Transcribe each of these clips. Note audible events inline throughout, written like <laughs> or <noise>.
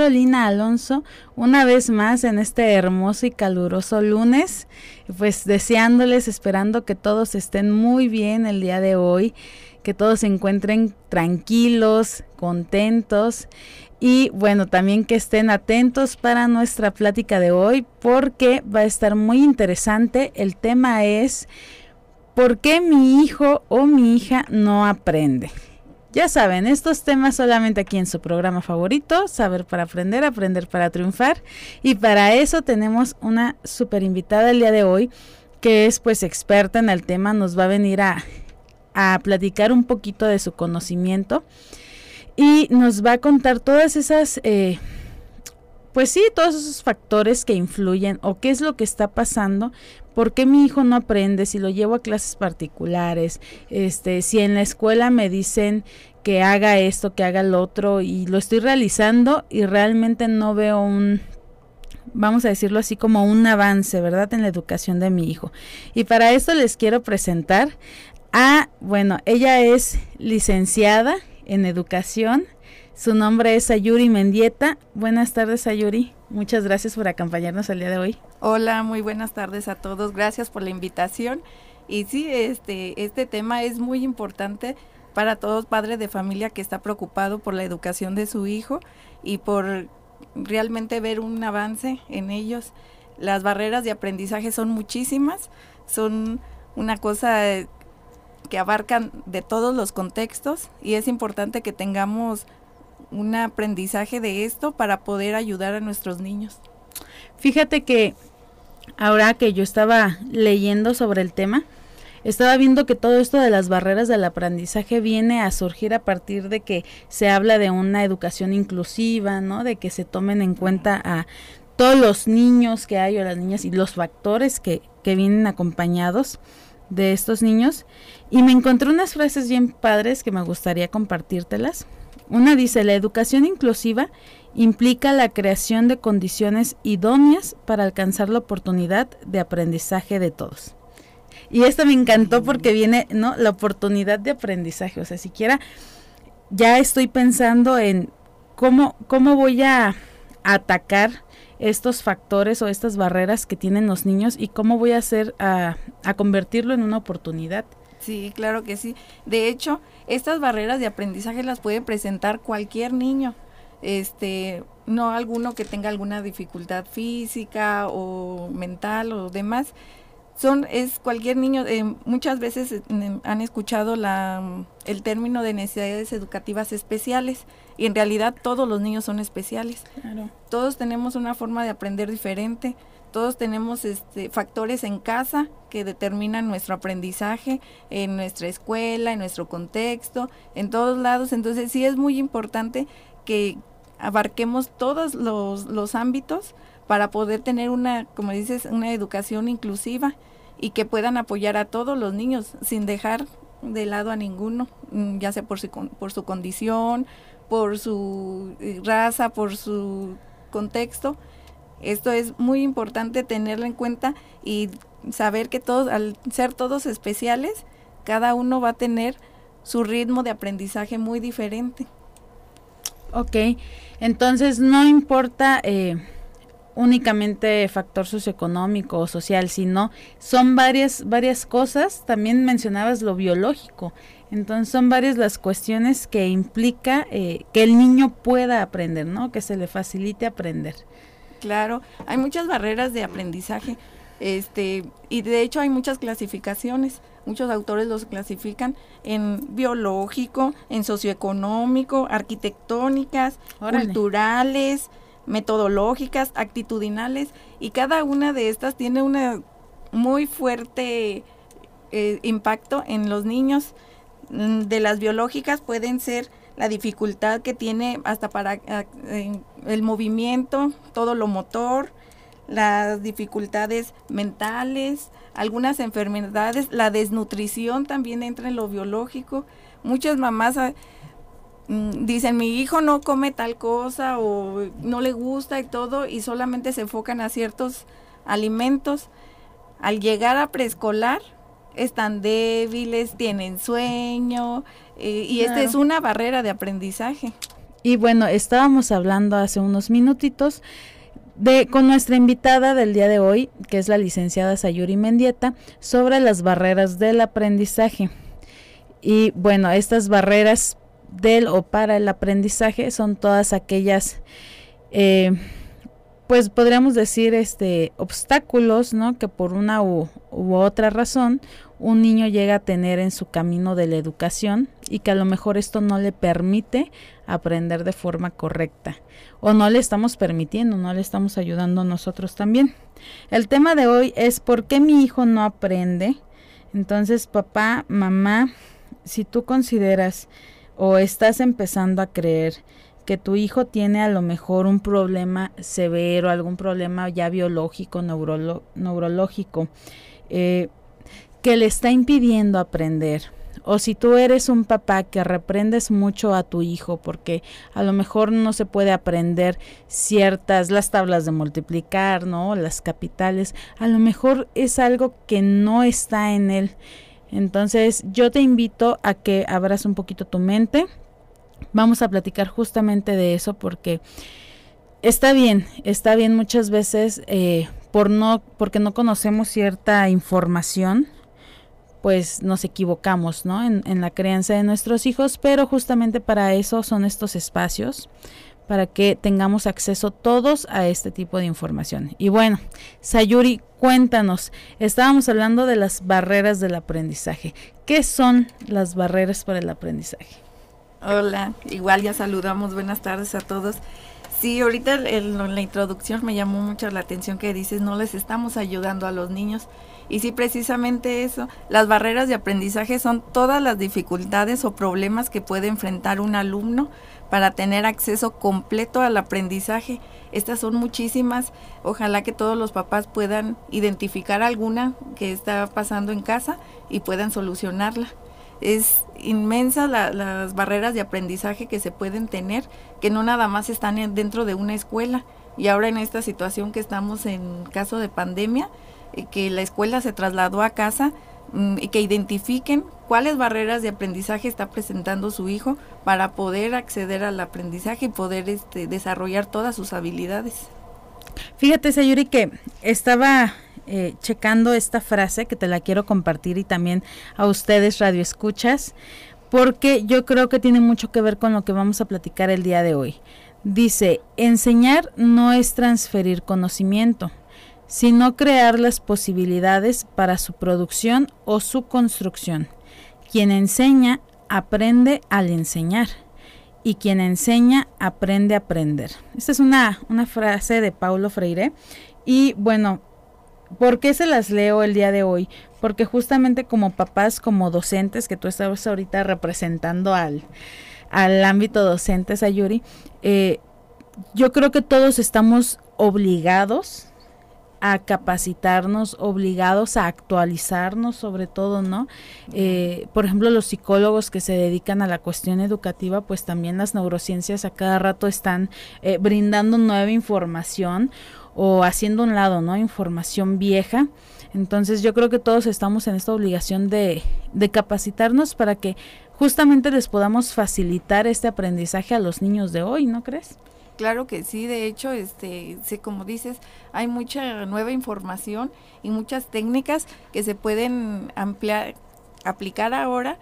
Carolina Alonso una vez más en este hermoso y caluroso lunes, pues deseándoles, esperando que todos estén muy bien el día de hoy, que todos se encuentren tranquilos, contentos y bueno, también que estén atentos para nuestra plática de hoy porque va a estar muy interesante. El tema es ¿por qué mi hijo o mi hija no aprende? Ya saben, estos temas solamente aquí en su programa favorito, Saber para Aprender, Aprender para Triunfar. Y para eso tenemos una super invitada el día de hoy, que es pues experta en el tema, nos va a venir a, a platicar un poquito de su conocimiento y nos va a contar todas esas... Eh, pues sí, todos esos factores que influyen o qué es lo que está pasando, por qué mi hijo no aprende, si lo llevo a clases particulares, este, si en la escuela me dicen que haga esto, que haga lo otro y lo estoy realizando y realmente no veo un vamos a decirlo así como un avance, ¿verdad? En la educación de mi hijo. Y para esto les quiero presentar a, bueno, ella es licenciada en educación, su nombre es Ayuri Mendieta. Buenas tardes, Ayuri. Muchas gracias por acompañarnos el día de hoy. Hola, muy buenas tardes a todos. Gracias por la invitación. Y sí, este, este tema es muy importante para todos padres de familia que está preocupado por la educación de su hijo y por realmente ver un avance en ellos. Las barreras de aprendizaje son muchísimas, son una cosa que abarcan de todos los contextos y es importante que tengamos un aprendizaje de esto para poder ayudar a nuestros niños. Fíjate que ahora que yo estaba leyendo sobre el tema, estaba viendo que todo esto de las barreras del aprendizaje viene a surgir a partir de que se habla de una educación inclusiva, ¿no? De que se tomen en cuenta a todos los niños que hay o las niñas y los factores que, que vienen acompañados de estos niños. Y me encontré unas frases bien padres que me gustaría compartírtelas. Una dice, la educación inclusiva implica la creación de condiciones idóneas para alcanzar la oportunidad de aprendizaje de todos. Y esto me encantó porque viene, ¿no? La oportunidad de aprendizaje. O sea, siquiera ya estoy pensando en cómo, cómo voy a atacar estos factores o estas barreras que tienen los niños y cómo voy a hacer a, convertirlo en una oportunidad. Sí, claro que sí. De hecho, estas barreras de aprendizaje las puede presentar cualquier niño. Este, no alguno que tenga alguna dificultad física o mental o demás. Son es cualquier niño, eh, muchas veces eh, han escuchado la el término de necesidades educativas especiales y en realidad todos los niños son especiales. Todos tenemos una forma de aprender diferente todos tenemos este, factores en casa que determinan nuestro aprendizaje en nuestra escuela, en nuestro contexto, en todos lados. Entonces sí es muy importante que abarquemos todos los, los ámbitos para poder tener una, como dices, una educación inclusiva y que puedan apoyar a todos los niños sin dejar de lado a ninguno, mm, ya sea por su, por su condición, por su eh, raza, por su contexto esto es muy importante tenerlo en cuenta y saber que todos, al ser todos especiales, cada uno va a tener su ritmo de aprendizaje muy diferente. Ok, entonces no importa eh, únicamente factor socioeconómico o social, sino son varias, varias cosas, también mencionabas lo biológico, entonces son varias las cuestiones que implica eh, que el niño pueda aprender, ¿no? Que se le facilite aprender. Claro, hay muchas barreras de aprendizaje. Este, y de hecho hay muchas clasificaciones. Muchos autores los clasifican en biológico, en socioeconómico, arquitectónicas, culturales, metodológicas, actitudinales, y cada una de estas tiene un muy fuerte eh, impacto en los niños. Mm, de las biológicas pueden ser la dificultad que tiene hasta para el movimiento, todo lo motor, las dificultades mentales, algunas enfermedades, la desnutrición también entra en lo biológico. Muchas mamás ah, dicen, mi hijo no come tal cosa o no le gusta y todo, y solamente se enfocan a ciertos alimentos. Al llegar a preescolar, están débiles, tienen sueño, eh, y esta es una barrera de aprendizaje. Y bueno, estábamos hablando hace unos minutitos de, con nuestra invitada del día de hoy, que es la licenciada Sayuri Mendieta, sobre las barreras del aprendizaje. Y bueno, estas barreras del o para el aprendizaje son todas aquellas, eh, pues podríamos decir, este, obstáculos, ¿no? Que por una u, u otra razón un niño llega a tener en su camino de la educación y que a lo mejor esto no le permite aprender de forma correcta o no le estamos permitiendo, no le estamos ayudando nosotros también. El tema de hoy es por qué mi hijo no aprende. Entonces, papá, mamá, si tú consideras o estás empezando a creer que tu hijo tiene a lo mejor un problema severo, algún problema ya biológico, neurológico, eh, que le está impidiendo aprender. O si tú eres un papá que reprendes mucho a tu hijo porque a lo mejor no se puede aprender ciertas, las tablas de multiplicar, ¿no? Las capitales, a lo mejor es algo que no está en él. Entonces yo te invito a que abras un poquito tu mente. Vamos a platicar justamente de eso porque está bien, está bien muchas veces eh, por no, porque no conocemos cierta información pues nos equivocamos, ¿no? En, en, la crianza de nuestros hijos, pero justamente para eso son estos espacios, para que tengamos acceso todos a este tipo de información. Y bueno, Sayuri, cuéntanos, estábamos hablando de las barreras del aprendizaje. ¿Qué son las barreras para el aprendizaje? Hola, igual ya saludamos, buenas tardes a todos. Sí, ahorita en la introducción me llamó mucho la atención que dices, no les estamos ayudando a los niños. Y sí, precisamente eso, las barreras de aprendizaje son todas las dificultades o problemas que puede enfrentar un alumno para tener acceso completo al aprendizaje. Estas son muchísimas. Ojalá que todos los papás puedan identificar alguna que está pasando en casa y puedan solucionarla. Es inmensa las barreras de aprendizaje que se pueden tener, que no nada más están dentro de una escuela. Y ahora en esta situación que estamos en caso de pandemia, eh, que la escuela se trasladó a casa que identifiquen cuáles barreras de aprendizaje está presentando su hijo para poder acceder al aprendizaje y poder este, desarrollar todas sus habilidades. Fíjate, Sayuri, que estaba eh, checando esta frase que te la quiero compartir y también a ustedes radio escuchas, porque yo creo que tiene mucho que ver con lo que vamos a platicar el día de hoy. Dice, enseñar no es transferir conocimiento, sino crear las posibilidades para su producción o su construcción. Quien enseña aprende al enseñar y quien enseña aprende a aprender. Esta es una, una frase de Paulo Freire y bueno, ¿por qué se las leo el día de hoy? Porque justamente como papás, como docentes, que tú estás ahorita representando al, al ámbito docente, Sayuri, eh, yo creo que todos estamos obligados a capacitarnos, obligados a actualizarnos sobre todo, ¿no? Eh, por ejemplo, los psicólogos que se dedican a la cuestión educativa, pues también las neurociencias a cada rato están eh, brindando nueva información o haciendo un lado, ¿no? Información vieja. Entonces yo creo que todos estamos en esta obligación de, de capacitarnos para que justamente les podamos facilitar este aprendizaje a los niños de hoy, ¿no crees? Claro que sí, de hecho, este, sí, como dices, hay mucha nueva información y muchas técnicas que se pueden ampliar, aplicar ahora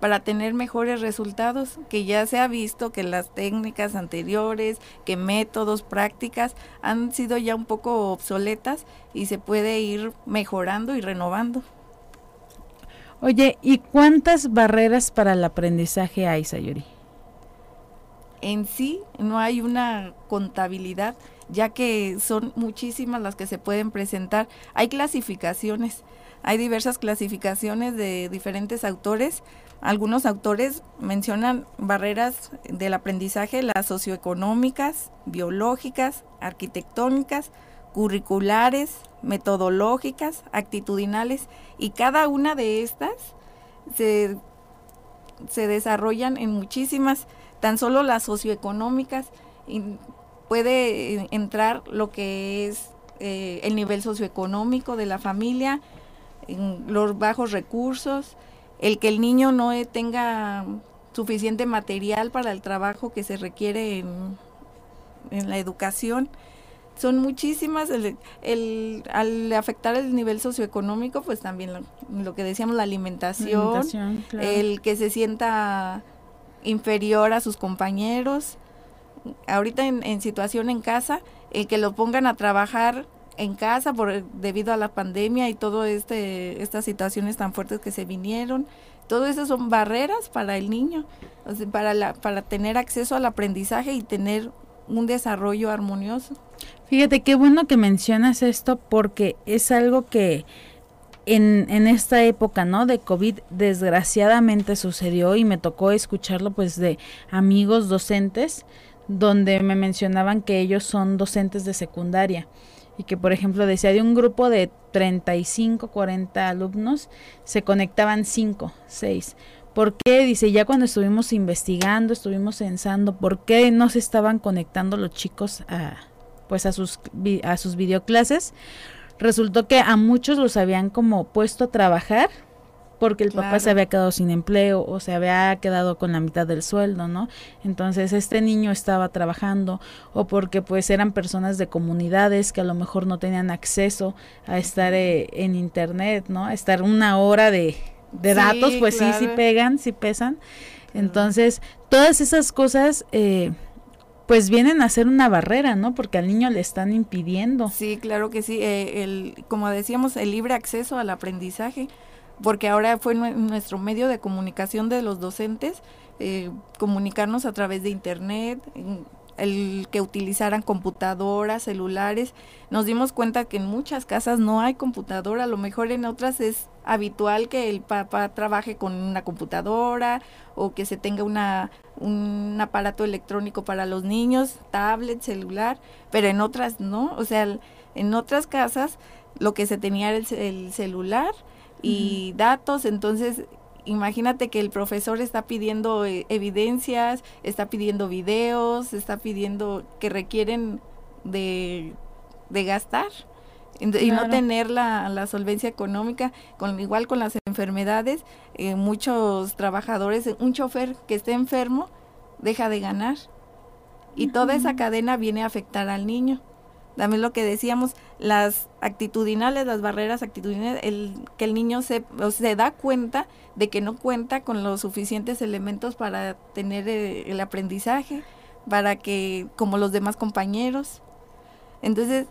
para tener mejores resultados, que ya se ha visto que las técnicas anteriores, que métodos, prácticas han sido ya un poco obsoletas y se puede ir mejorando y renovando. Oye, ¿y cuántas barreras para el aprendizaje hay, Sayuri? En sí no hay una contabilidad, ya que son muchísimas las que se pueden presentar. Hay clasificaciones, hay diversas clasificaciones de diferentes autores. Algunos autores mencionan barreras del aprendizaje, las socioeconómicas, biológicas, arquitectónicas, curriculares, metodológicas, actitudinales, y cada una de estas se, se desarrollan en muchísimas tan solo las socioeconómicas puede entrar lo que es eh, el nivel socioeconómico de la familia, los bajos recursos, el que el niño no tenga suficiente material para el trabajo que se requiere en, en la educación. Son muchísimas, el, al afectar el nivel socioeconómico, pues también lo, que decíamos, la alimentación, el que se sienta inferior a sus compañeros. Ahorita en, situación en casa, el que lo pongan a trabajar en casa por debido a la pandemia y todo este estas situaciones tan fuertes que se vinieron todo eso son barreras para el niño para la, para tener acceso al aprendizaje y tener un desarrollo armonioso fíjate qué bueno que mencionas esto porque es algo que en, en esta época, ¿no? De COVID, desgraciadamente sucedió y me tocó escucharlo pues de amigos docentes donde me mencionaban que ellos son docentes de secundaria y que por ejemplo decía de un grupo de 35, 40 alumnos se conectaban 5, 6. ¿Por qué? Dice, ya cuando estuvimos investigando, estuvimos censando, ¿por qué no se estaban conectando los chicos a pues a sus a sus videoclases? Resultó que a muchos los habían como puesto a trabajar porque el papá se había quedado sin empleo o se había quedado con la mitad del sueldo, ¿no? Entonces este niño estaba trabajando o porque pues eran personas de comunidades que a lo mejor no tenían acceso a estar eh, en internet, ¿no? A estar una hora de, datos, pues sí, sí pegan, sí pesan. Entonces, todas esas cosas... Eh, pues vienen a ser una barrera, ¿no? Porque al niño le están impidiendo. Sí, claro que sí. Eh, el, como decíamos, el libre acceso al aprendizaje porque ahora fue nuestro medio de comunicación de los docentes, eh, comunicarnos a través de internet, el que utilizaran computadoras, celulares. Nos dimos cuenta que en muchas casas no hay computadora, a lo mejor en otras es habitual que el papá trabaje con una computadora o que se tenga una, un aparato electrónico para los niños, tablet, celular, pero en otras no, o sea, en otras casas lo que se tenía era el celular y datos, entonces imagínate que el profesor está pidiendo eh, evidencias, está pidiendo videos, está pidiendo que requieren de, gastar y no tener la, la, solvencia económica, con igual con las enfermedades, eh, muchos trabajadores, un chofer que esté enfermo deja de ganar. Y toda esa cadena viene a afectar al niño. También lo que decíamos, las actitudinales, las barreras actitudinales, el, que el niño se, se da cuenta de que no cuenta con los suficientes elementos para tener eh, el, aprendizaje, para que, como los demás compañeros. Entonces,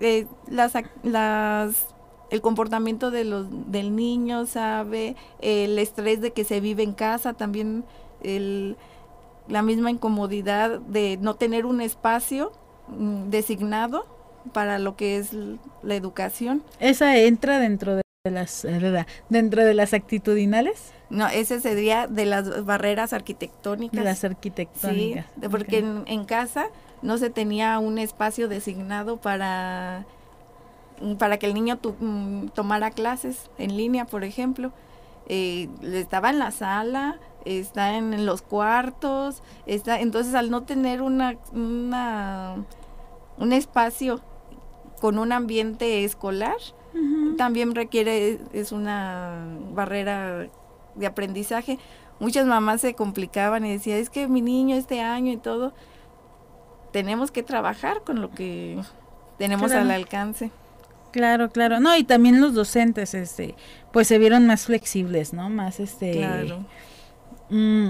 eh, las, las, el comportamiento de los, del niño, ¿sabe? El estrés de que se vive en casa, también el, la misma incomodidad de no tener un espacio Mm, designado para lo que es la educación. ¿Esa entra dentro de las eh, dentro de las actitudinales? No, ese sería de las barreras arquitectónicas. las arquitectónicas. Sí, porque en, casa no se tenía un espacio designado para para que el niño mm, tomara clases en línea, por ejemplo. Eh, estaba en la sala, está en, los cuartos, está, entonces al no tener una, una un espacio con un ambiente escolar, también requiere, es una barrera de aprendizaje. Muchas mamás se complicaban y decían, es que mi niño este año y todo, tenemos que trabajar con lo que tenemos al alcance. Claro, claro. No, y también los docentes, este, pues se vieron más flexibles, ¿no? Más, este, claro. Mm,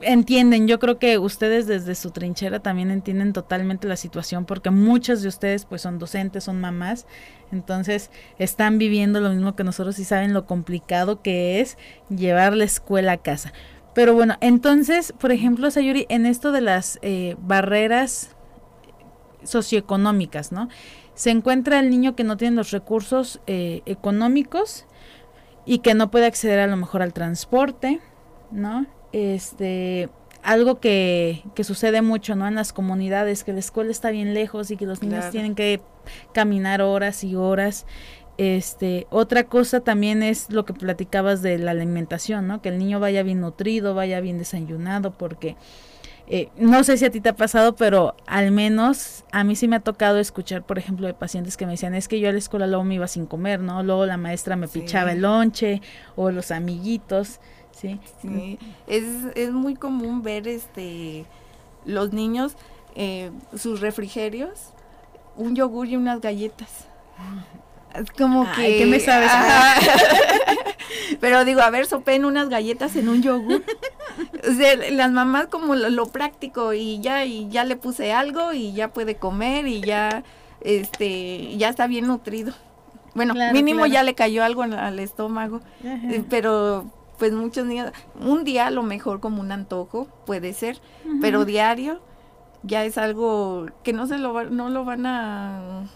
entienden, yo creo que ustedes desde su trinchera también entienden totalmente la situación porque muchas de ustedes pues son docentes, son mamás, entonces están viviendo lo mismo que nosotros y saben lo complicado que es llevar la escuela a casa. Pero bueno, entonces, por ejemplo, Sayuri, en esto de las eh, barreras socioeconómicas, ¿no? Se encuentra el niño que no tiene los recursos eh, económicos y que no puede acceder a lo mejor al transporte, ¿no? este algo que, que, sucede mucho no en las comunidades que la escuela está bien lejos y que los niños tienen que caminar horas y horas este otra cosa también es lo que platicabas de la alimentación no que el niño vaya bien nutrido vaya bien desayunado porque eh, no sé si a ti te ha pasado, pero al menos a mí sí me ha tocado escuchar, por ejemplo, de pacientes que me decían, es que yo a la escuela luego me iba sin comer, ¿no? Luego la maestra me pichaba el lonche o los amiguitos, ¿sí? Sí, es, es muy común ver este los niños, eh, sus refrigerios, un yogur y unas galletas. Es como que... ¿Qué me sabes? <laughs> Pero digo, a ver, sopen unas galletas en un yogur. O sea, las mamás como lo, práctico y ya y ya le puse algo y ya puede comer y ya este ya está bien nutrido. Bueno, mínimo ya le cayó algo al estómago. Eh, pero pues muchos niños un día a lo mejor como un antojo puede ser, pero diario ya es algo que no se lo no lo van a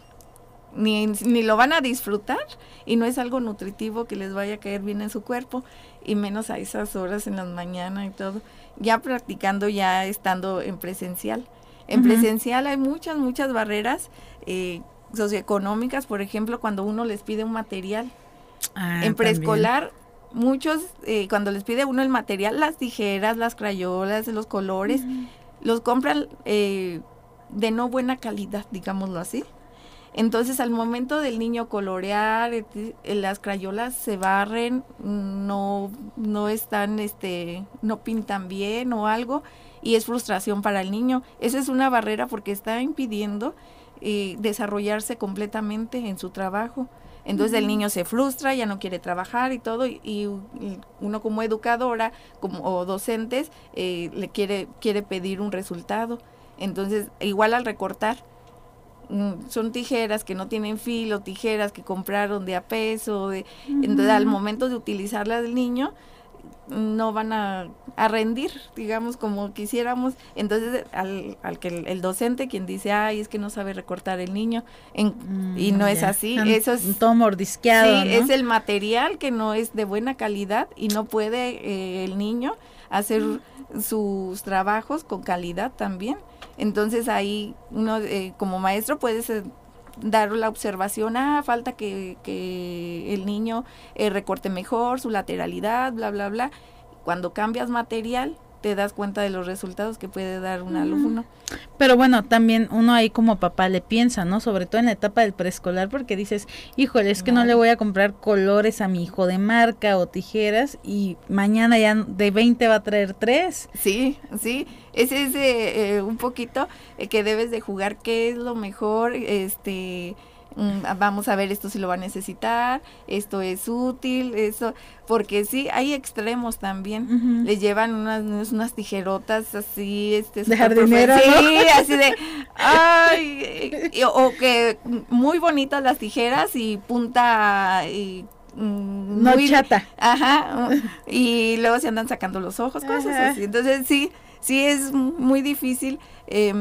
ni, ni lo van a disfrutar y no es algo nutritivo que les vaya a caer bien en su cuerpo y menos a esas horas en las mañanas y todo. Ya practicando, ya estando en presencial. En presencial hay muchas, muchas barreras eh, socioeconómicas, por ejemplo, cuando uno les pide un material. Ah, en preescolar, muchos, eh, cuando les pide uno el material, las tijeras, las crayolas, los colores, los compran eh, de no buena calidad, digámoslo así. Entonces al momento del niño colorear, eh, las crayolas se barren, no, no están, este, no pintan bien o algo, y es frustración para el niño. Esa es una barrera porque está impidiendo eh, desarrollarse completamente en su trabajo. Entonces el niño se frustra, ya no quiere trabajar y todo, y, uno como educadora como, o docentes eh, le quiere, quiere pedir un resultado. Entonces, igual al recortar, son tijeras que no tienen filo, tijeras que compraron de a peso, de, entonces al momento de utilizarlas del niño no van a, rendir, digamos, como quisiéramos. Entonces, al, al que el, docente quien dice, ay, es que no sabe recortar el niño, mm, y no es así, eso es... Todo mordisqueado, es el material que no es de buena calidad y no puede eh, el niño hacer sus trabajos con calidad también. Entonces ahí uno eh, como maestro puedes eh, dar la observación, ah, falta que, que el niño eh, recorte mejor su lateralidad, bla, bla, bla. Cuando cambias material, te das cuenta de los resultados que puede dar un alumno. Pero bueno, también uno ahí como papá le piensa, ¿no? Sobre todo en la etapa del preescolar, porque dices, híjole, es que no le voy a comprar colores a mi hijo de marca o tijeras y mañana ya de 20 va a traer tres. Sí, sí, ese es eh, un poquito eh, que debes de jugar qué es lo mejor, este vamos a ver esto si lo va a necesitar, esto es útil, eso, porque sí, hay extremos también, le llevan unas, unas tijerotas así, este, de jardinera, sí, así de, ay, o <laughs> que muy bonitas las tijeras y punta y mm, no chata. Ajá, <laughs> y luego se andan sacando los ojos, cosas así. Entonces sí, sí es muy difícil eh,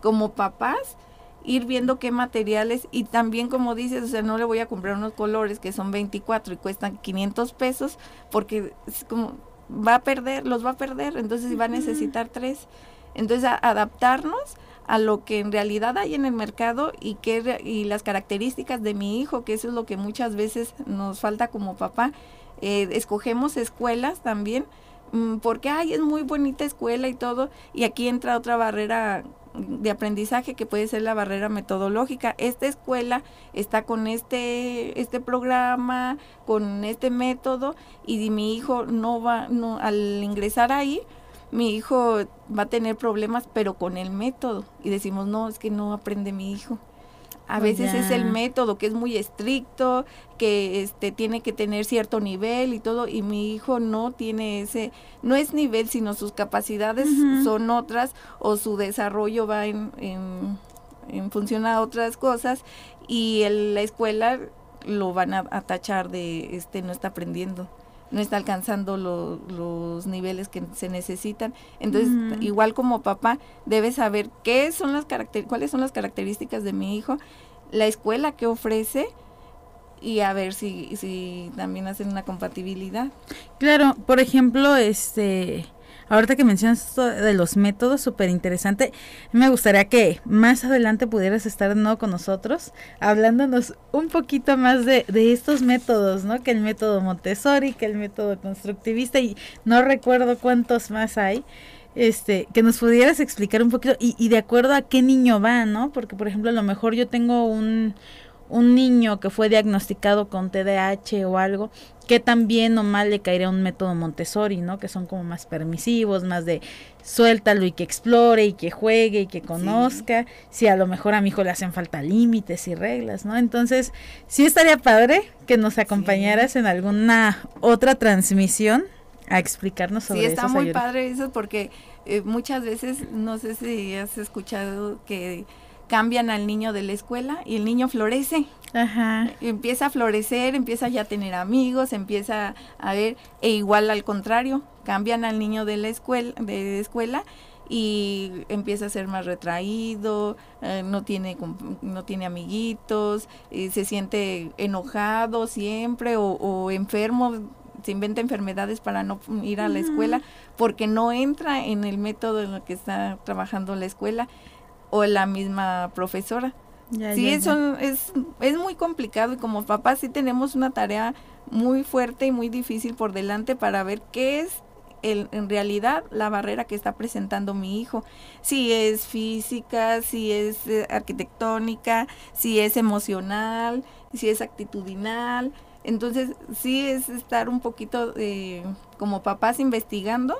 como papás ir viendo qué materiales y también como dices, o sea, no le voy a comprar unos colores que son 24 y cuestan 500 pesos porque es como va a perder, los va a perder, entonces va a necesitar tres. Entonces adaptarnos a lo que en realidad hay en el mercado y que y las características de mi hijo, que eso es lo que muchas veces nos falta como papá. Eh, escogemos escuelas también mm, porque ay es muy bonita escuela y todo y aquí entra otra barrera de aprendizaje que puede ser la barrera metodológica. Esta escuela está con este este programa, con este método y mi hijo no va no al ingresar ahí mi hijo va a tener problemas pero con el método y decimos, "No, es que no aprende mi hijo." A pues veces es el método que es muy estricto, que este tiene que tener cierto nivel y todo y mi hijo no tiene ese no es nivel, sino sus capacidades son otras o su desarrollo va en, en, función a otras cosas y la escuela lo van a, tachar de este no está aprendiendo no está alcanzando los niveles que se necesitan. Entonces, igual como papá, debe saber qué son las cuáles son las características de mi hijo, la escuela que ofrece y a ver si, si también hacen una compatibilidad. Claro, por ejemplo, este Ahorita que mencionas esto de los métodos, súper interesante, me gustaría que más adelante pudieras estar con nosotros, hablándonos un poquito más de, de estos métodos, ¿no? Que el método Montessori, que el método constructivista, y no recuerdo cuántos más hay. este, que nos pudieras explicar un poquito y, y de acuerdo a qué niño va, ¿no? Porque, por ejemplo, a lo mejor yo tengo un, un niño que fue diagnosticado con TDAH o algo, que también o mal le caería un método Montessori, ¿no? Que son como más permisivos, más de suéltalo y que explore y que juegue y que conozca. Si a lo mejor a mi hijo le hacen falta límites y reglas, ¿no? Entonces, sí estaría padre que nos acompañaras en alguna otra transmisión a explicarnos sobre eso. Sí, está muy padre eso porque eh, muchas veces, no sé si has escuchado que cambian al niño de la escuela y el niño florece. Ajá. Empieza a florecer, empieza ya a tener amigos, empieza a ver, e igual al contrario, cambian al niño de la escuela, de escuela y empieza a ser más retraído, eh, no tiene no tiene amiguitos, eh, se siente enojado siempre o, o, enfermo, se inventa enfermedades para no ir a la escuela porque no entra en el método en el que está trabajando la escuela o la misma profesora. sí, eso es, es muy complicado y como papás sí tenemos una tarea muy fuerte y muy difícil por delante para ver qué es el, en realidad la barrera que está presentando mi hijo. Si es física, si es eh, arquitectónica, si es emocional, si es actitudinal. Entonces sí es estar un poquito eh, como papás investigando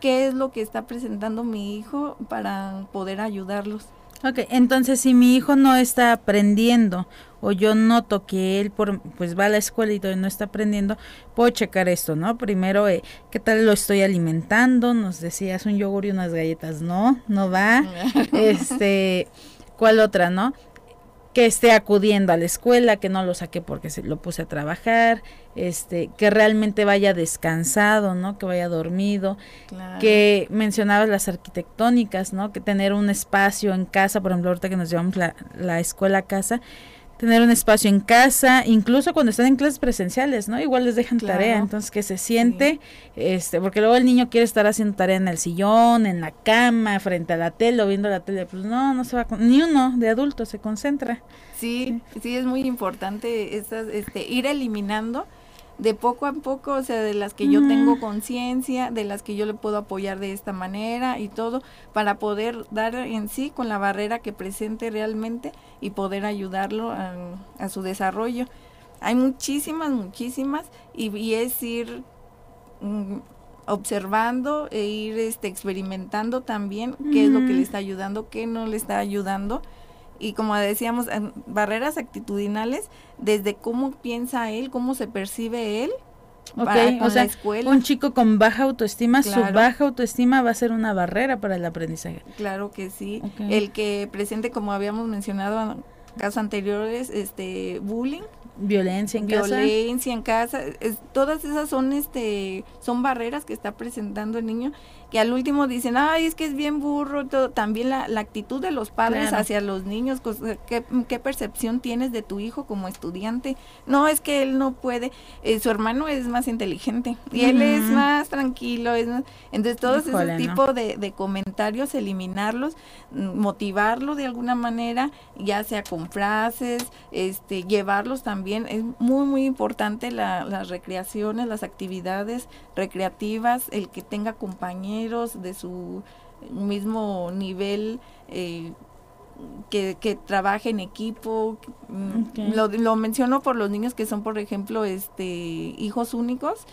qué es lo que está presentando mi hijo para poder ayudarlos. Ok, entonces si mi hijo no está aprendiendo o yo noto que él por, pues va a la escuela y no está aprendiendo, puedo checar esto, ¿no? Primero, eh, ¿qué tal lo estoy alimentando? Nos decías un yogur y unas galletas, no, no va. <laughs> este, ¿cuál otra, no? Que esté acudiendo a la escuela, que no lo saque porque se lo puse a trabajar, este, que realmente vaya descansado, ¿no? Que vaya dormido, que mencionabas las arquitectónicas, ¿no? Que tener un espacio en casa, por ejemplo, ahorita que nos llevamos la, la escuela a casa, tener un espacio en casa, incluso cuando están en clases presenciales, ¿no? Igual les dejan tarea, entonces que se siente, este, porque luego el niño quiere estar haciendo tarea en el sillón, en la cama, frente a la tele o viendo la tele, pues no, no se va, ni uno de adulto se concentra. Sí, sí, es muy importante estas, este, ir eliminando de poco a poco, o sea, de las que yo tengo conciencia, de las que yo le puedo apoyar de esta manera y todo, para poder dar en sí con la barrera que presente realmente y poder ayudarlo a, su desarrollo. Hay muchísimas, muchísimas, y, es ir mm, observando e ir este, experimentando también qué es lo que le está ayudando, qué no le está ayudando y como decíamos, barreras actitudinales desde cómo piensa él, cómo se percibe él. para, o sea, escuela. un chico con baja autoestima, su baja autoestima va a ser una barrera para el aprendizaje. Claro que sí. El que presente, como habíamos mencionado en casos anteriores, este bullying, violencia en casa violencia en casa todas esas son este son barreras que está presentando el niño que al último dicen, ay, es que es bien burro, todo. también la, la actitud de los padres hacia los niños, ¿qué, ¿qué, percepción tienes de tu hijo como estudiante? No, es que él no puede, eh, su hermano es más inteligente y él es más tranquilo, es entonces todos esos tipos de, de, comentarios, eliminarlos, mm, motivarlo de alguna manera, ya sea con frases, este, llevarlos también, es muy, muy importante la, las recreaciones, las actividades recreativas, el que tenga compañeros, de su mismo nivel, eh, que, que trabaje en equipo. Mm, lo, lo menciono por los niños que son, por ejemplo, este hijos únicos,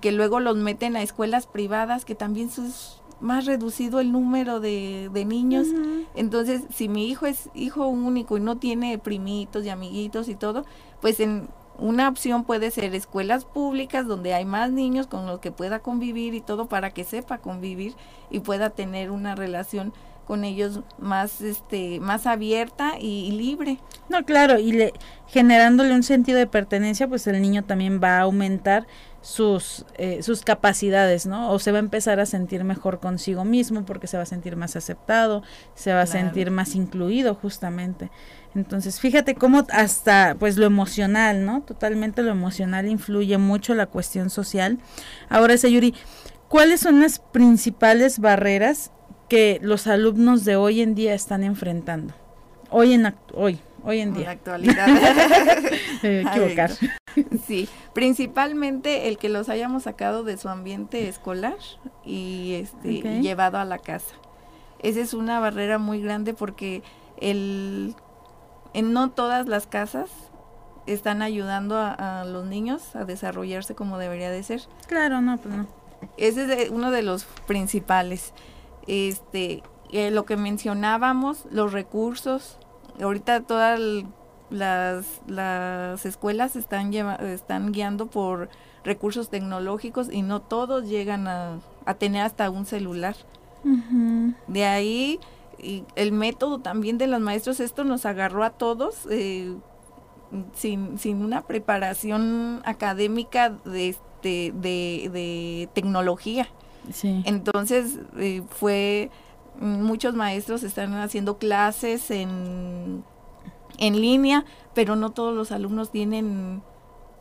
que luego los meten a escuelas privadas, que también es más reducido el número de, de niños. Entonces, si mi hijo es hijo único y no tiene primitos y amiguitos y todo, pues en una opción puede ser escuelas públicas donde hay más niños con los que pueda convivir y todo para que sepa convivir y pueda tener una relación con ellos más este más abierta y, libre. No, claro, y le, generándole un sentido de pertenencia, pues el niño también va a aumentar sus, eh, sus capacidades, ¿no? O se va a empezar a sentir mejor consigo mismo porque se va a sentir más aceptado, se va a sentir más incluido justamente. Entonces, fíjate cómo hasta pues lo emocional, ¿no? Totalmente lo emocional influye mucho la cuestión social. Ahora, Sayuri, ¿cuáles son las principales barreras que los alumnos de hoy en día están enfrentando? Hoy en hoy, hoy en día. En la actualidad. <laughs> <laughs> equivocar. Sí, principalmente el que los hayamos sacado de su ambiente escolar y este llevado a la casa. Esa es una barrera muy grande porque el en no todas las casas están ayudando a, los niños a desarrollarse como debería de ser. Claro, no, pues no. Ese es uno de los principales. Este, eh, lo que mencionábamos, los recursos. Ahorita todas las, las escuelas están, están guiando por recursos tecnológicos y no todos llegan a, tener hasta un celular. De ahí y el método también de los maestros, esto nos agarró a todos eh, sin, sin una preparación académica de, este, de, de tecnología. Entonces eh, fue, muchos maestros están haciendo clases en, en línea, pero no todos los alumnos tienen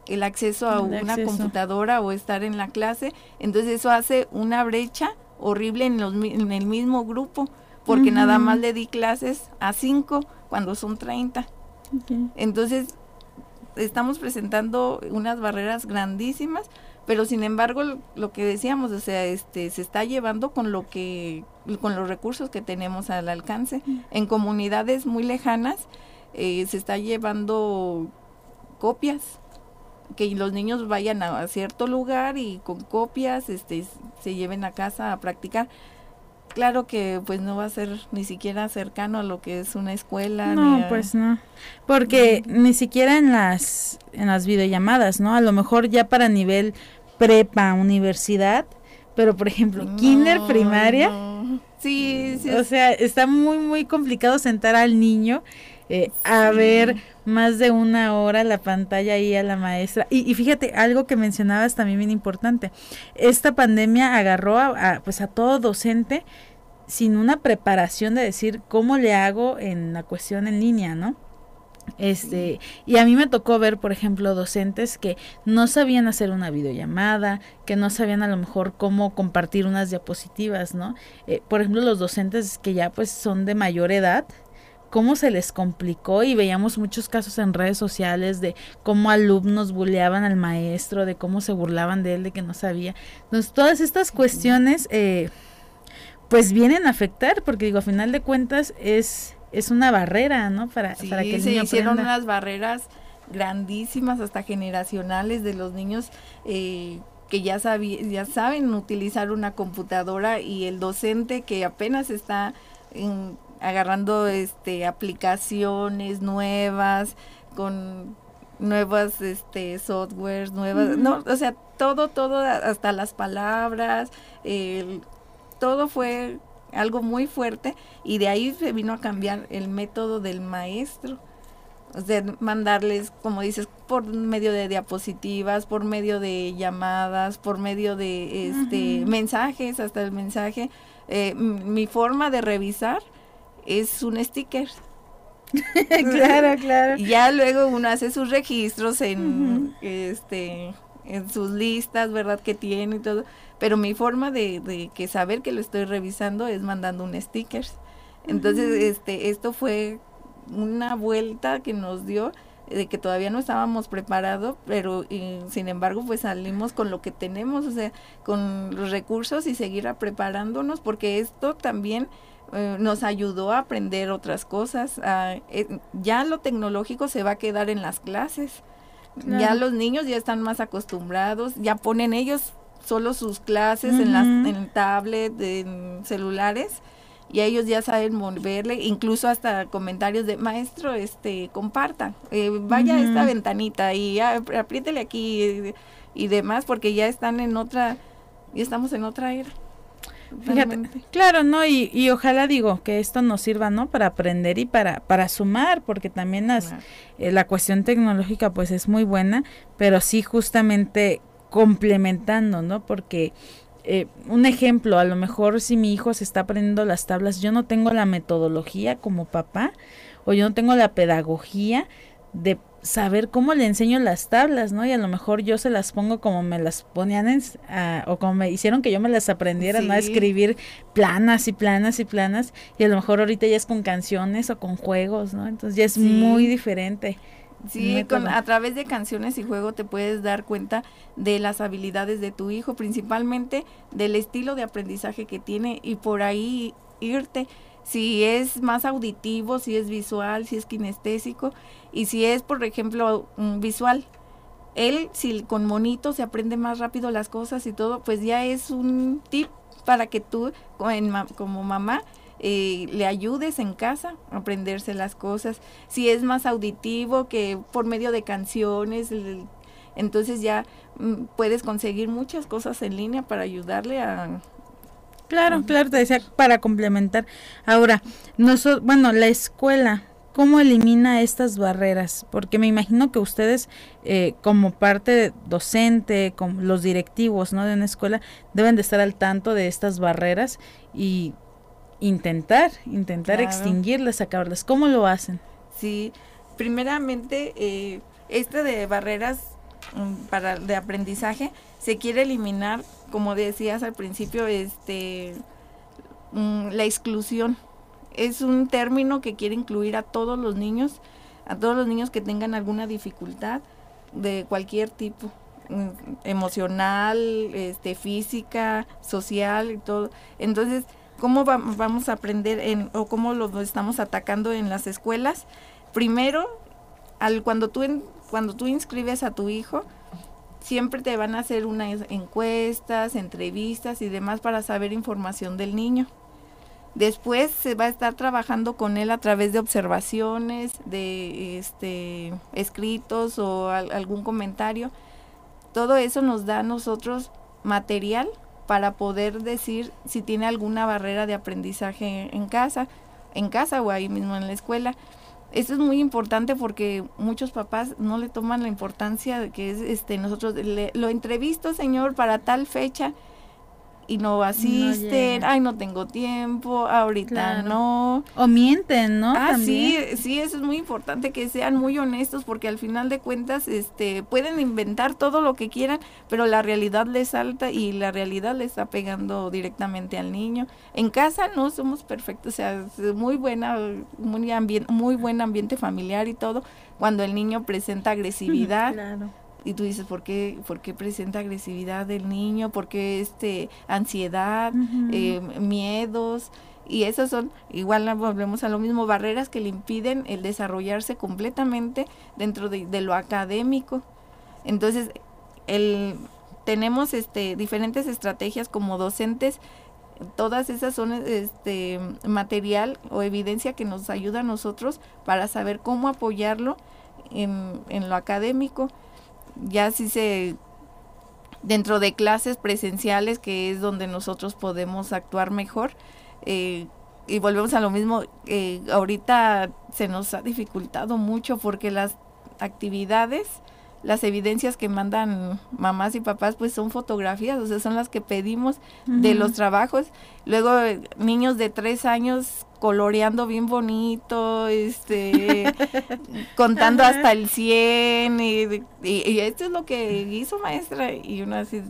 el acceso a una computadora o estar en la clase. Entonces eso hace una brecha horrible en, los, en el mismo grupo, porque nada más le di clases a cinco cuando son 30. Entonces estamos presentando unas barreras grandísimas pero sin embargo lo que decíamos o sea este se está llevando con lo que con los recursos que tenemos al alcance. En comunidades muy lejanas eh, se está llevando copias que los niños vayan a, cierto lugar y con copias este se lleven a casa a practicar claro que pues no va a ser ni siquiera cercano a lo que es una escuela. No, pues no. Porque ni siquiera en las en las videollamadas, ¿no? A lo mejor ya para nivel prepa, universidad, pero por ejemplo, kinder, primaria. Sí, sí. O sea, está muy muy complicado sentar al niño eh, a ver más de una hora la pantalla ahí a la maestra. Y, fíjate, algo que mencionabas también bien importante. Esta pandemia agarró a, pues a todo docente sin una preparación de decir cómo le hago en la cuestión en línea, ¿no? Este, y a mí me tocó ver, por ejemplo, docentes que no sabían hacer una videollamada, que no sabían a lo mejor cómo compartir unas diapositivas, ¿no? Eh, por ejemplo, los docentes que ya pues son de mayor edad, cómo se les complicó y veíamos muchos casos en redes sociales de cómo alumnos bulleaban al maestro, de cómo se burlaban de él, de que no sabía. Entonces, todas estas cuestiones, eh, pues vienen a afectar, porque digo, a final de cuentas es, es una barrera, ¿no? Para, para que el se hicieron unas barreras grandísimas, hasta generacionales de los niños. Eh, que ya, ya saben utilizar una computadora y el docente que apenas está en, agarrando este aplicaciones nuevas con nuevas este softwares nuevas no o sea todo todo hasta las palabras todo fue algo muy fuerte y de ahí se vino a cambiar el método del maestro. O sea, mandarles, como dices, por medio de diapositivas, por medio de llamadas, por medio de este mensajes, hasta el mensaje. Eh, mi forma de revisar es un sticker. <laughs> claro, claro. Y ya luego uno hace sus registros en, este, en sus listas, ¿verdad? Que tiene y todo. Pero mi forma de, que saber que lo estoy revisando es mandando un sticker. Entonces, este, esto fue una vuelta que nos dio de que todavía no estábamos preparados, pero sin embargo pues salimos con lo que tenemos, o sea, con los recursos y seguir preparándonos, porque esto también eh, nos ayudó a aprender otras cosas. Eh, ya lo tecnológico se va a quedar en las clases. Ya los niños ya están más acostumbrados, ya ponen ellos solo sus clases en las en tablet, en celulares y ellos ya saben moverle, incluso hasta comentarios de maestro, este, compartan, eh, vaya a esta ventanita y apriétele aquí y, demás, porque ya están en otra, y estamos en otra era. Fíjate, claro, ¿no? Y, y, ojalá digo que esto nos sirva, ¿no? Para aprender y para, para sumar, porque también las, eh, la cuestión tecnológica pues es muy buena, pero sí justamente complementando, ¿no? Porque eh, un ejemplo, a lo mejor si mi hijo se está aprendiendo las tablas, yo no tengo la metodología como papá o yo no tengo la pedagogía de saber cómo le enseño las tablas, ¿no? Y a lo mejor yo se las pongo como me las ponían en, o como me hicieron que yo me las aprendiera, ¿no? A escribir planas y planas y planas y a lo mejor ahorita ya es con canciones o con juegos, ¿no? Entonces ya es muy diferente. Sí, con, a través de canciones y juego te puedes dar cuenta de las habilidades de tu hijo, principalmente del estilo de aprendizaje que tiene y por ahí irte si es más auditivo, si es visual, si es kinestésico y si es, por ejemplo, visual. Él, si con monito se aprende más rápido las cosas y todo, pues ya es un tip para que tú, como mamá, eh, le ayudes en casa a aprenderse las cosas. Si es más auditivo que por medio de canciones, entonces ya mm, puedes conseguir muchas cosas en línea para ayudarle a, Claro, claro, te decía para complementar. Ahora, nosotros, bueno, la escuela, ¿cómo elimina estas barreras? Porque me imagino que ustedes, eh, como parte docente, como los directivos ¿no? de una escuela, deben de estar al tanto de estas barreras y intentar, intentar extinguirlas, sacarlas. ¿Cómo lo hacen? Sí, primeramente, eh, este de barreras mm, para de aprendizaje se quiere eliminar, como decías al principio, este mm, la exclusión. Es un término que quiere incluir a todos los niños, a todos los niños que tengan alguna dificultad de cualquier tipo mm, emocional, este, física, social y todo. Entonces, ¿Cómo vamos a aprender en, o cómo lo estamos atacando en las escuelas? Primero, al, cuando, tú cuando tú inscribes a tu hijo, siempre te van a hacer unas encuestas, entrevistas y demás para saber información del niño. Después se va a estar trabajando con él a través de observaciones, de este, escritos o algún comentario. Todo eso nos da a nosotros material para poder decir si tiene alguna barrera de aprendizaje en casa, en casa o ahí mismo en la escuela. Esto es muy importante porque muchos papás no le toman la importancia de que es este nosotros lo entrevisto, señor, para tal fecha y no asisten, ay, no tengo tiempo, ahorita no. O mienten, ¿no? Ah, sí, sí, eso es muy importante que sean muy honestos porque al final de cuentas este pueden inventar todo lo que quieran, pero la realidad les salta y la realidad le está pegando directamente al niño. En casa no somos perfectos, o sea, es muy buena muy muy buen ambiente familiar y todo cuando el niño presenta <laughs> agresividad. claro y tú dices, ¿por qué, por qué presenta agresividad del niño? ¿Por qué este, ansiedad, eh, miedos? Y esas son, igual volvemos a lo mismo, barreras que le impiden el desarrollarse completamente dentro de, lo académico. Entonces, el, tenemos este, diferentes estrategias como docentes todas esas son este material o evidencia que nos ayuda a nosotros para saber cómo apoyarlo en, en lo académico ya sí se dentro de clases presenciales que es donde nosotros podemos actuar mejor eh, y volvemos a lo mismo eh, ahorita se nos ha dificultado mucho porque las actividades las evidencias que mandan mamás y papás pues son fotografías, o sea, son las que pedimos de los trabajos. Luego niños de tres años coloreando bien bonito, este, <laughs> contando hasta el 100 y, esto es lo que hizo maestra y uno así,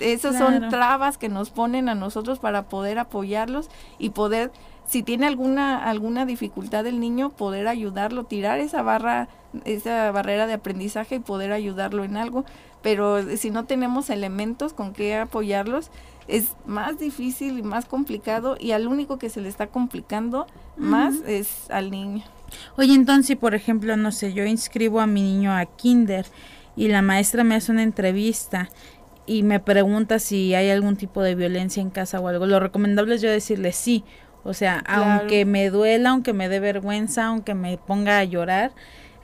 esas son trabas que nos ponen a nosotros para poder apoyarlos y poder, si tiene alguna alguna dificultad el niño, poder ayudarlo, tirar esa barra, esa barrera de aprendizaje y poder ayudarlo en algo. Pero si no tenemos elementos con que apoyarlos, es más difícil y más complicado y al único que se le está complicando más es al niño. Oye, entonces, por ejemplo, no sé, yo inscribo a mi niño a kinder y la maestra me hace una entrevista y me pregunta si hay algún tipo de violencia en casa o algo. Lo recomendable es yo decirle sí. O sea, aunque me duela, aunque me dé vergüenza, aunque me ponga a llorar,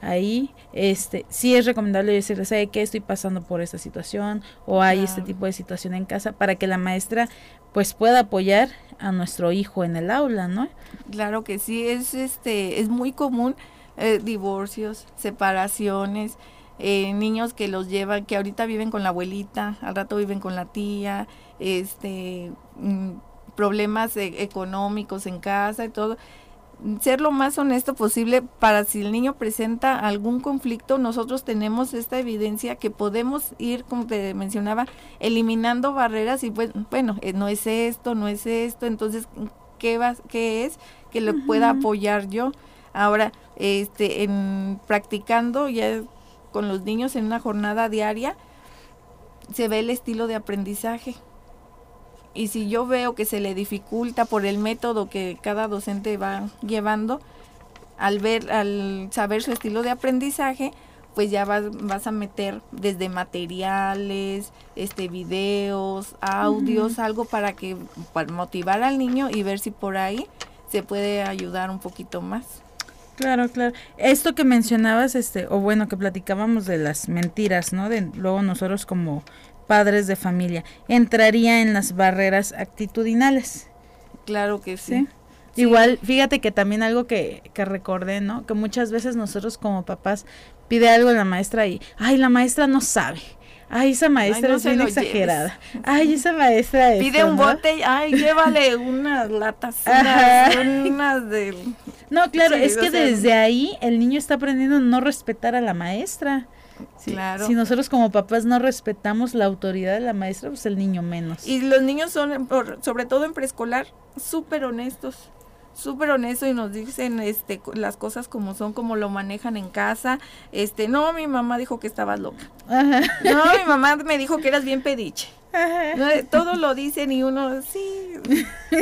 ahí, este, sí es recomendable decirle, ¿sabe qué? Estoy pasando por esta situación o hay este tipo de situación en casa para que la maestra pues pueda apoyar a nuestro hijo en el aula, ¿no? Claro que sí, es este, es muy común eh, divorcios, separaciones, eh, niños que los llevan, que ahorita viven con la abuelita, al rato viven con la tía, este, mm, problemas e-, económicos en casa y todo ser lo más honesto posible para si el niño presenta algún conflicto, nosotros tenemos esta evidencia que podemos ir, como te mencionaba, eliminando barreras y pues, bueno, eh, no es esto, no es esto, entonces, ¿qué, va, qué es que le pueda apoyar yo? Ahora, este, en practicando ya con los niños en una jornada diaria, se ve el estilo de aprendizaje. Y si yo veo que se le dificulta por el método que cada docente va llevando, al ver, al saber su estilo de aprendizaje, pues ya vas, vas a meter desde materiales, este videos, audios, algo para que para motivar al niño y ver si por ahí se puede ayudar un poquito más. Claro, claro. Esto que mencionabas, este, o bueno, que platicábamos de las mentiras, ¿no? De luego nosotros como padres de familia, entraría en las barreras actitudinales. Claro que sí. Igual, fíjate que también algo que, que recordé, ¿no? Que muchas veces nosotros como papás pide algo la maestra y, ay, la maestra no sabe. Ay, esa maestra es bien exagerada. <laughs> Ay, esa maestra es. Pide un bote y, ay, <laughs> llévale unas latas, unas, <laughs> de... No, claro, es que desde ahí el niño está aprendiendo a no respetar a la maestra. Claro. Si nosotros como papás no respetamos la autoridad de la maestra, pues el niño menos. Y los niños son, sobre todo en preescolar, súper honestos súper honesto y nos dicen este las cosas como son, como lo manejan en casa. Este, no, mi mamá dijo que estabas loca. No, mi mamá me dijo que eras bien pediche. todo lo dicen y uno, sí,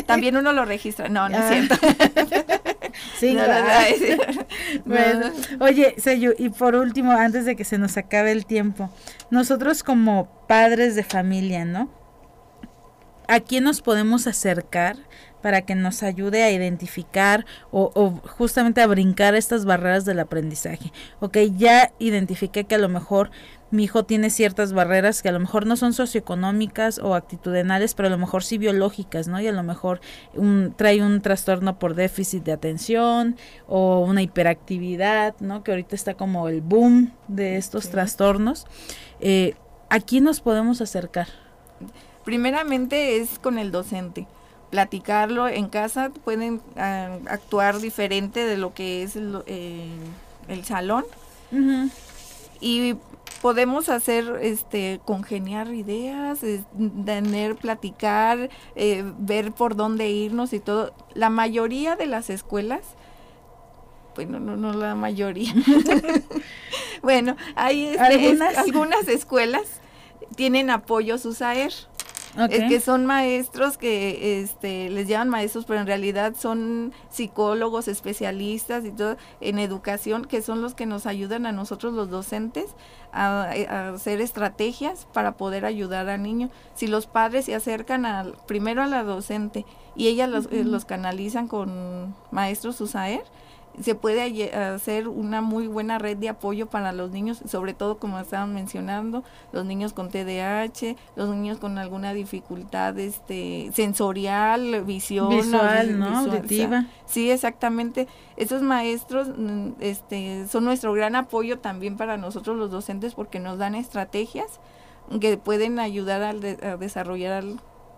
también uno lo registra. No, no es cierto. <laughs> Sí, <laughs> bueno, oye, Seyu, y por último, antes de que se nos acabe el tiempo, nosotros como padres de familia, ¿no? ¿A quién nos podemos acercar para que nos ayude a identificar o, justamente a brincar estas barreras del aprendizaje. Ok, ya identifiqué que a lo mejor mi hijo tiene ciertas barreras que a lo mejor no son socioeconómicas o actitudinales, pero a lo mejor sí biológicas, ¿no? Y a lo mejor trae un trastorno por déficit de atención o una hiperactividad, ¿no? Que ahorita está como el boom de estos trastornos. Eh, ¿A quién nos podemos acercar? Primeramente es con el docente platicarlo en casa, pueden ah, actuar diferente de lo que es el, eh, salón. Y podemos hacer, este, congeniar ideas, tener, platicar, eh, ver por dónde irnos y todo. La mayoría de las escuelas, bueno, no, no la mayoría. <laughs> bueno, hay este, algunas escuelas tienen apoyo Es que son maestros que este, les llaman maestros, pero en realidad son psicólogos, especialistas y todo en educación, que son los que nos ayudan a nosotros los docentes a, hacer estrategias para poder ayudar al niño. Si los padres se acercan al, primero a la docente y ellas los, eh, los canalizan con maestros USAER, se puede hacer una muy buena red de apoyo para los niños, sobre todo como estaban mencionando, los niños con TDAH, los niños con alguna dificultad este sensorial, visión, visual, ¿no? Auditiva. sí, exactamente. Esos maestros mm, este son nuestro gran apoyo también para nosotros los docentes porque nos dan estrategias que pueden ayudar a desarrollar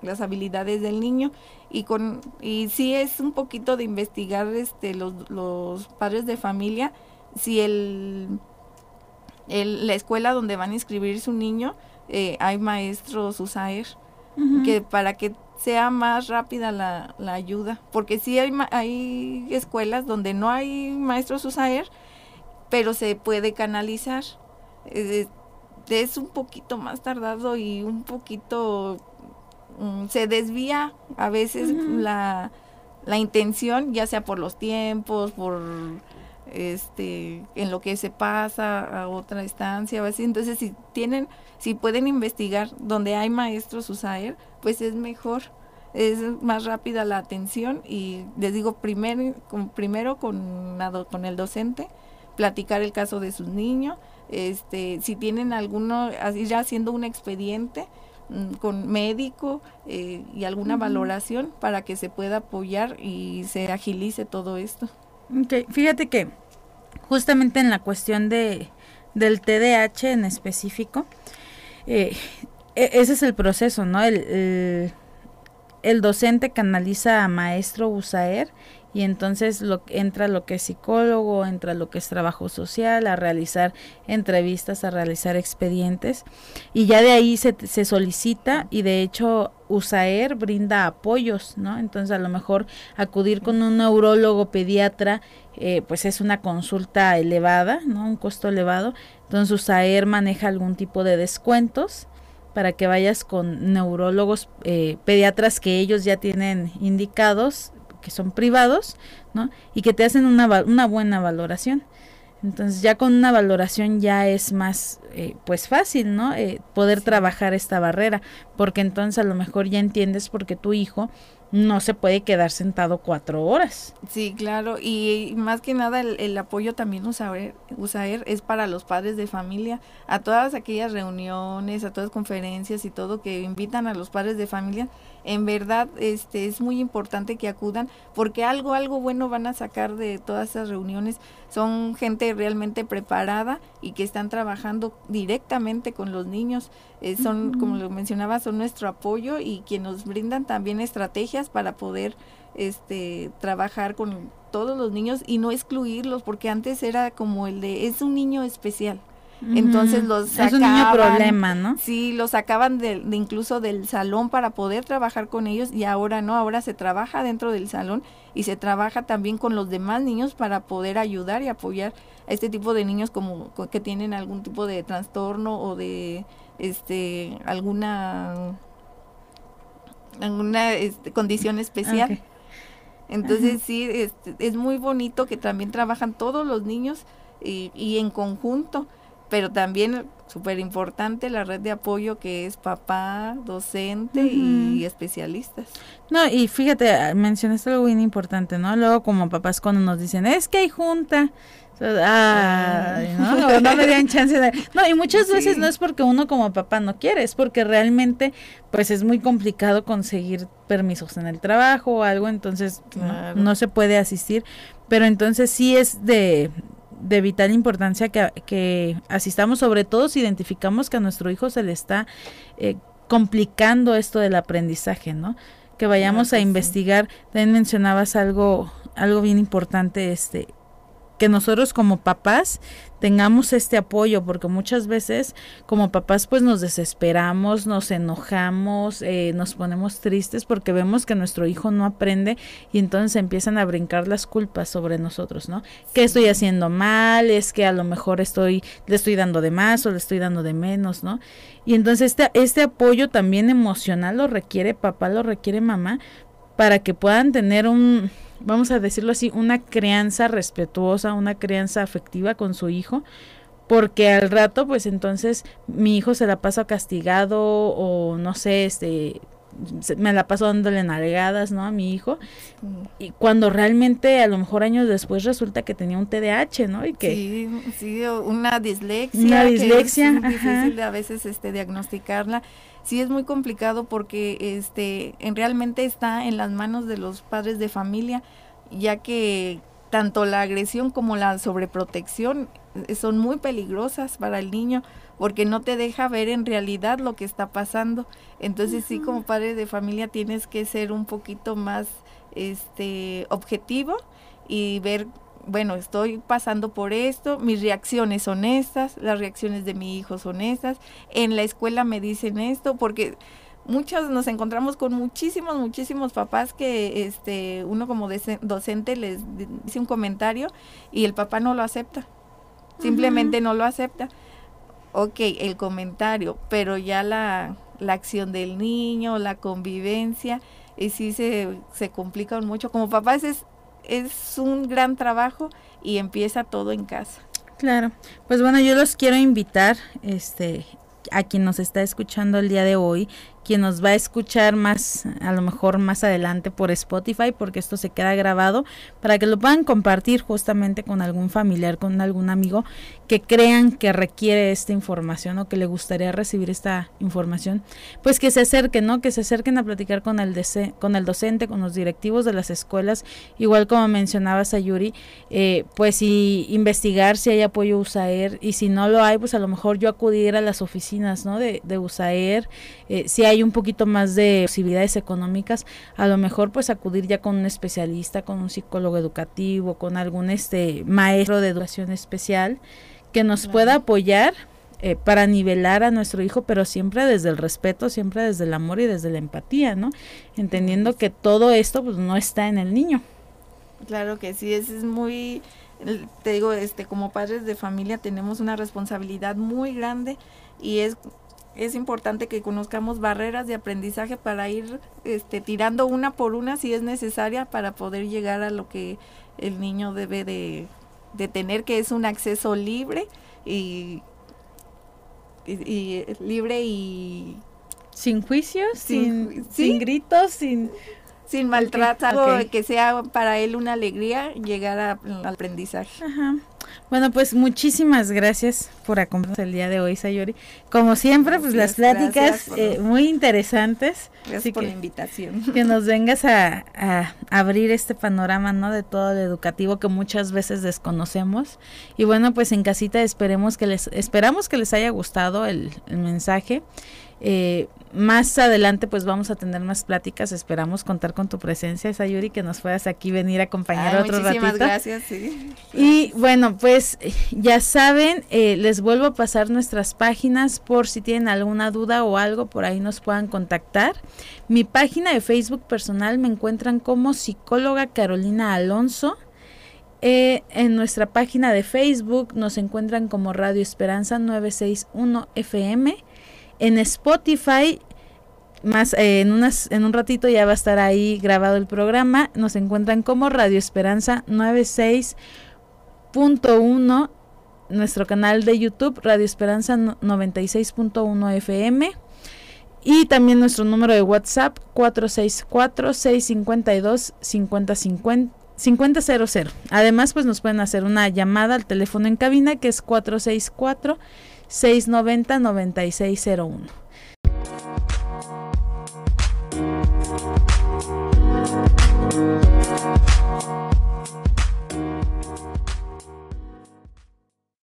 las habilidades del niño. Y con y sí es un poquito de investigar este los, los padres de familia si el, el, la escuela donde van a inscribir su niño eh, hay maestros USAER que para que sea más rápida la, la ayuda. Porque sí hay hay escuelas donde no hay maestros USAER pero se puede canalizar. Eh, es un poquito más tardado y un poquito Mm, se desvía a veces la, la intención, ya sea por los tiempos, por este en lo que se pasa a otra instancia o así. Entonces, si tienen, si pueden investigar donde hay maestros USAER, pues es mejor, es más rápida la atención y les digo primero con, primero con, con el docente, platicar el caso de sus niños, este, si tienen alguno, ya haciendo un expediente, con médico eh, y alguna valoración para que se pueda apoyar y se agilice todo esto. Okay. Fíjate que justamente en la cuestión de del TDAH en específico, eh, e, ese es el proceso, ¿no? El, el, docente canaliza a maestro USAER y entonces lo, entra lo que es psicólogo, entra lo que es trabajo social, a realizar entrevistas, a realizar expedientes y ya de ahí se, se solicita y de hecho USAER brinda apoyos, ¿no? Entonces a lo mejor acudir con un neurólogo pediatra eh, pues es una consulta elevada, ¿no? Un costo elevado. Entonces USAER maneja algún tipo de descuentos para que vayas con neurólogos eh, pediatras que ellos ya tienen indicados que son privados, ¿no? Y que te hacen una, una buena valoración. Entonces ya con una valoración ya es más eh, pues fácil, ¿no? Eh, poder trabajar esta barrera, porque entonces a lo mejor ya entiendes por qué tu hijo no se puede quedar sentado cuatro horas. Sí, claro, y más que nada el, apoyo también USAER, USAER es para los padres de familia, a todas aquellas reuniones, a todas conferencias y todo que invitan a los padres de familia, en verdad este es muy importante que acudan porque algo algo bueno van a sacar de todas esas reuniones. Son gente realmente preparada y que están trabajando directamente con los niños. Eh, son como lo mencionaba son nuestro apoyo y que nos brindan también estrategias para poder este trabajar con todos los niños y no excluirlos porque antes era como el de es un niño especial entonces los sacaban. Es un niño problema, ¿no? Sí, los sacaban de, incluso del salón para poder trabajar con ellos y ahora no, ahora se trabaja dentro del salón y se trabaja también con los demás niños para poder ayudar y apoyar a este tipo de niños como que tienen algún tipo de trastorno o de este alguna alguna este, condición especial. Entonces sí, es, es, muy bonito que también trabajan todos los niños y, y en conjunto pero también súper importante la red de apoyo que es papá, docente y especialistas. No, y fíjate, mencionaste algo bien importante, ¿no? Luego como papás cuando nos dicen, es que hay junta, Ay, ¿no? no me dan chance de... No, y muchas veces no es porque uno como papá no quiere, es porque realmente pues es muy complicado conseguir permisos en el trabajo o algo, entonces no, se puede asistir, pero entonces sí es de, de vital importancia que, que, asistamos, sobre todo si identificamos que a nuestro hijo se le está eh, complicando esto del aprendizaje, ¿no? Que vayamos a investigar. También mencionabas algo, algo bien importante, este, que nosotros como papás tengamos este apoyo, porque muchas veces como papás pues nos desesperamos, nos enojamos, eh, nos ponemos tristes porque vemos que nuestro hijo no aprende y entonces empiezan a brincar las culpas sobre nosotros, ¿no? ¿Qué estoy haciendo mal? Es que a lo mejor estoy, le estoy dando de más o le estoy dando de menos, ¿no? Y entonces este, este apoyo también emocional lo requiere papá, lo requiere mamá, para que puedan tener un, vamos a decirlo así, una crianza respetuosa, una crianza afectiva con su hijo, porque al rato, pues entonces mi hijo se la pasa castigado o no sé, este me la paso dándole nalgadas, ¿no? A mi hijo. Y cuando realmente a lo mejor años después resulta que tenía un TDAH, ¿no? Y que sí, sí, una dislexia. Una dislexia. es difícil a veces este diagnosticarla sí es muy complicado porque este en realmente está en las manos de los padres de familia, ya que tanto la agresión como la sobreprotección eh, son muy peligrosas para el niño porque no te deja ver en realidad lo que está pasando. Entonces sí como padre de familia tienes que ser un poquito más este objetivo y ver bueno, estoy pasando por esto, mis reacciones son estas, las reacciones de mi hijo son estas, en la escuela me dicen esto, porque muchos nos encontramos con muchísimos, muchísimos papás que este, uno como docente les dice un comentario y el papá no lo acepta, simplemente no lo acepta. Ok, el comentario, pero ya la, la acción del niño, la convivencia, y sí se, se complican mucho. Como papás es es un gran trabajo y empieza todo en casa. Claro, pues bueno, yo los quiero invitar, este, a quien nos está escuchando el día de hoy, quien nos va a escuchar más, a lo mejor más adelante por Spotify, porque esto se queda grabado, para que lo puedan compartir justamente con algún familiar, con algún amigo que crean que requiere esta información o que le gustaría recibir esta información, pues que se acerquen, ¿no? Que se acerquen a platicar con el, con el docente, con los directivos de las escuelas, igual como mencionaba Sayuri, eh, pues y investigar si hay apoyo USAER y si no lo hay, pues a lo mejor yo acudir a las oficinas ¿no? De, de USAER, eh, si hay un poquito más de posibilidades económicas, a lo mejor pues acudir ya con un especialista, con un psicólogo educativo, con algún este maestro de educación especial que nos pueda apoyar eh, para nivelar a nuestro hijo, pero siempre desde el respeto, siempre desde el amor y desde la empatía, ¿no? Entendiendo que todo esto pues no está en el niño. Claro que sí, es, es muy te digo, este, como padres de familia tenemos una responsabilidad muy grande y es es importante que conozcamos barreras de aprendizaje para ir este, tirando una por una si es necesaria para poder llegar a lo que el niño debe de, tener, que es un acceso libre y, y, libre y sin juicios, sin, sin gritos, sin sin maltrato, algo que sea para él una alegría llegar al aprendizaje. Bueno, pues muchísimas gracias por acompañarnos el día de hoy, Sayori. Como siempre, pues las pláticas eh, muy interesantes. Gracias por la invitación. Que <laughs> nos vengas a, abrir este panorama, ¿no? De todo lo educativo que muchas veces desconocemos. Y bueno, pues en casita esperemos que les, esperamos que les haya gustado el, el mensaje. Eh, más adelante pues vamos a tener más pláticas, esperamos contar con tu presencia, Sayuri, que nos puedas aquí venir a acompañar otro muchísimas gracias, sí. Y bueno, pues ya saben, eh, les vuelvo a pasar nuestras páginas por si tienen alguna duda o algo, por ahí nos puedan contactar. Mi página de Facebook personal me encuentran como psicóloga Carolina Alonso. Eh, en nuestra página de Facebook nos encuentran como Radio Esperanza 961 FM en Spotify, más eh, en, unas, en un ratito ya va a estar ahí grabado el programa. Nos encuentran como Radio Esperanza 96.1, nuestro canal de YouTube Radio Esperanza 96.1 FM. Y también nuestro número de WhatsApp 464-652-5050. Además, pues nos pueden hacer una llamada al teléfono en cabina que es 464 690 9601.